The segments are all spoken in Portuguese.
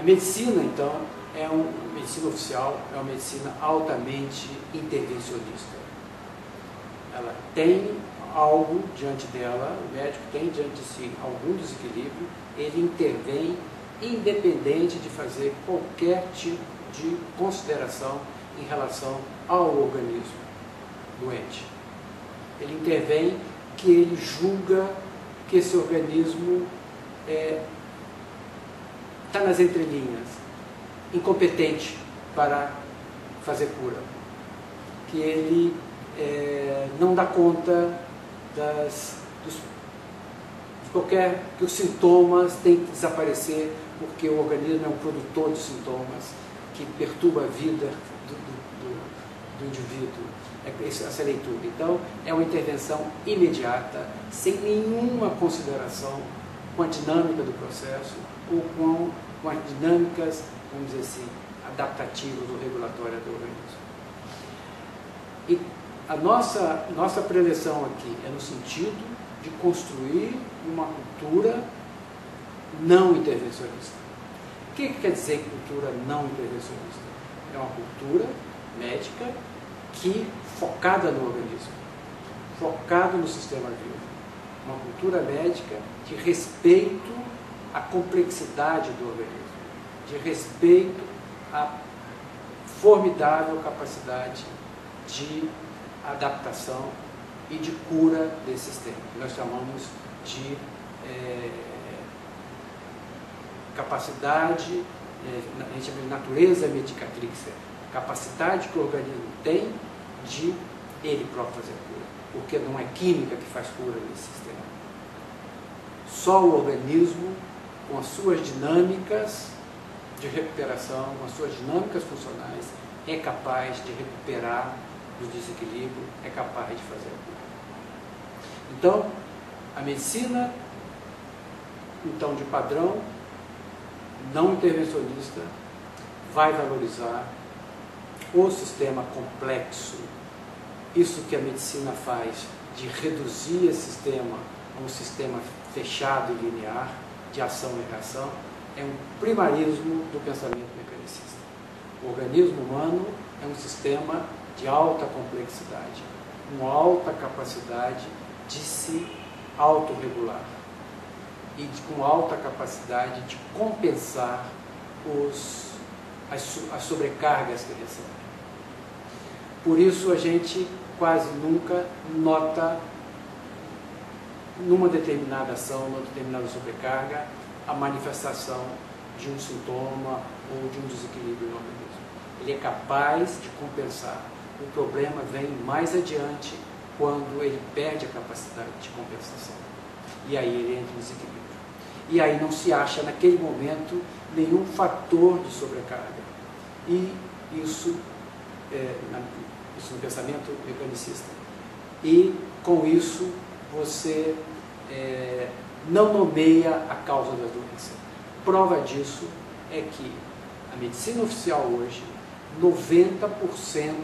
A medicina, então, é uma medicina oficial, é uma medicina altamente intervencionista. Ela tem algo diante dela, o médico tem diante de si algum desequilíbrio, ele intervém independente de fazer qualquer tipo de consideração em relação ao organismo doente. Ele intervém que ele julga que esse organismo é, tá nas entrelinhas, incompetente para fazer cura, que ele é, não dá conta das, dos, de qualquer que os sintomas têm que desaparecer porque o organismo é um produtor de sintomas que perturba a vida do, do, do, do indivíduo. É essa leitura. Então, é uma intervenção imediata, sem nenhuma consideração com a dinâmica do processo ou com, com as dinâmicas, vamos dizer assim, adaptativas ou regulatórias do organismo. E a nossa, nossa preleção aqui é no sentido de construir uma cultura não intervencionista. O que, que quer dizer cultura não intervencionista? É uma cultura médica que focada no organismo, focada no sistema vivo. Uma cultura médica de respeito à complexidade do organismo, de respeito à formidável capacidade de adaptação e de cura desse sistema, nós chamamos de é, capacidade, é, a gente chama de natureza medicatrix, capacidade que o organismo tem de ele próprio fazer cura, porque não é química que faz cura nesse sistema. Só o organismo, com as suas dinâmicas de recuperação, com as suas dinâmicas funcionais, é capaz de recuperar do desequilíbrio, é capaz de fazer a cura. Então, a medicina, então de padrão, não intervencionista, vai valorizar o sistema complexo. Isso que a medicina faz de reduzir esse sistema a um sistema fechado e linear, de ação e reação, é um primarismo do pensamento mecanicista. O organismo humano é um sistema de alta complexidade, uma alta capacidade de se autorregular e de, com alta capacidade de compensar os, as, as sobrecargas que recebe. Por isso a gente quase nunca nota numa determinada ação, numa determinada sobrecarga, a manifestação de um sintoma ou de um desequilíbrio no organismo. Ele é capaz de compensar. O problema vem mais adiante quando ele perde a capacidade de compensação. E aí ele entra em desequilíbrio. E aí não se acha naquele momento nenhum fator de sobrecarga. E isso é, isso no pensamento mecanicista. E com isso você é, não nomeia a causa da doença. Prova disso é que a medicina oficial hoje, 90%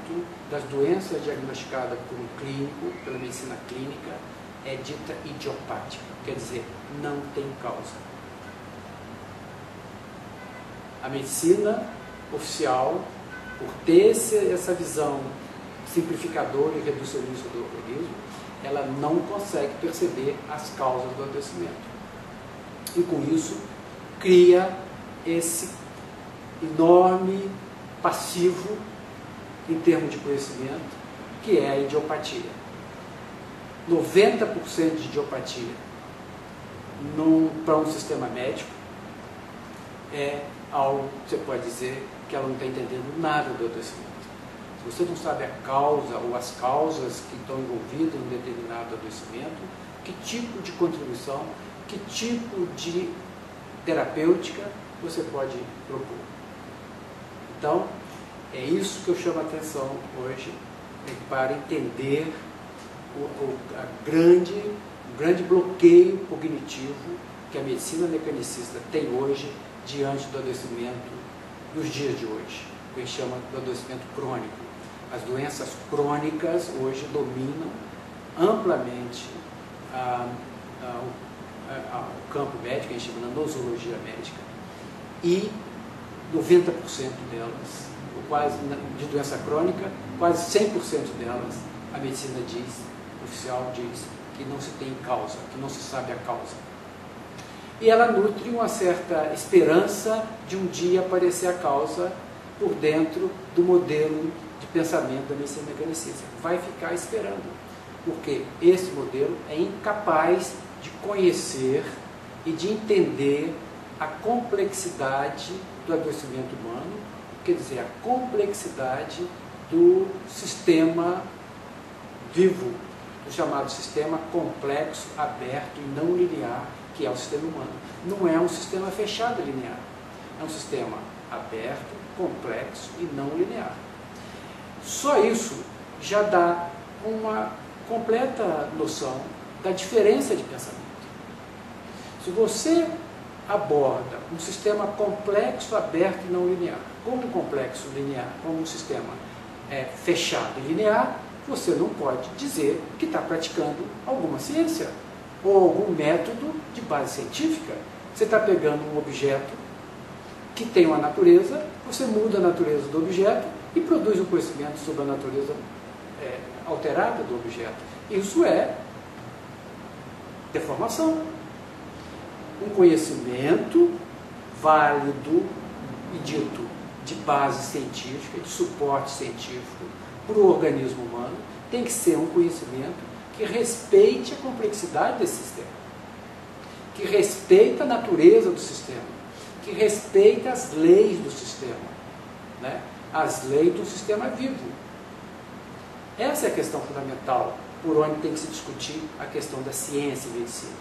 das doenças diagnosticadas por um clínico, pela medicina clínica, é dita idiopática, quer dizer, não tem causa. A medicina oficial, por ter essa visão simplificador e reducionista do organismo, ela não consegue perceber as causas do adoecimento. E com isso, cria esse enorme passivo em termos de conhecimento, que é a idiopatia. 90% de idiopatia para um sistema médico é algo que você pode dizer que ela não está entendendo nada do adoecimento você não sabe a causa ou as causas que estão envolvidas em determinado adoecimento, que tipo de contribuição, que tipo de terapêutica você pode propor. Então, é isso que eu chamo a atenção hoje é para entender o, o, grande, grande bloqueio cognitivo que a medicina mecanicista tem hoje diante do adoecimento nos dias de hoje, que a gente chama do adoecimento crônico. As doenças crônicas hoje dominam amplamente a, a, a, o campo médico, a gente chama de nosologia médica. E 90% delas, quase de doença crônica, quase 100% delas, a medicina diz, oficial diz, que não se tem causa, que não se sabe a causa. E ela nutre uma certa esperança de um dia aparecer a causa por dentro do modelo de pensamento da medicina mecanicista. Vai ficar esperando, porque esse modelo é incapaz de conhecer e de entender a complexidade do adoecimento humano, quer dizer, a complexidade do sistema vivo, do chamado sistema complexo, aberto e não linear, que é o sistema humano. Não é um sistema fechado linear, é um sistema aberto, complexo e não linear. Só isso já dá uma completa noção da diferença de pensamento. Se você aborda um sistema complexo, aberto e não linear, como um complexo linear, como um sistema é, fechado e linear, você não pode dizer que está praticando alguma ciência ou algum método de base científica. Você está pegando um objeto que tem uma natureza, você muda a natureza do objeto e produz um conhecimento sobre a natureza é, alterada do objeto. Isso é deformação. Um conhecimento válido e dito de base científica, de suporte científico para o organismo humano, tem que ser um conhecimento que respeite a complexidade desse sistema, que respeita a natureza do sistema, que respeita as leis do sistema. Né? As leis do sistema vivo. Essa é a questão fundamental por onde tem que se discutir a questão da ciência e medicina.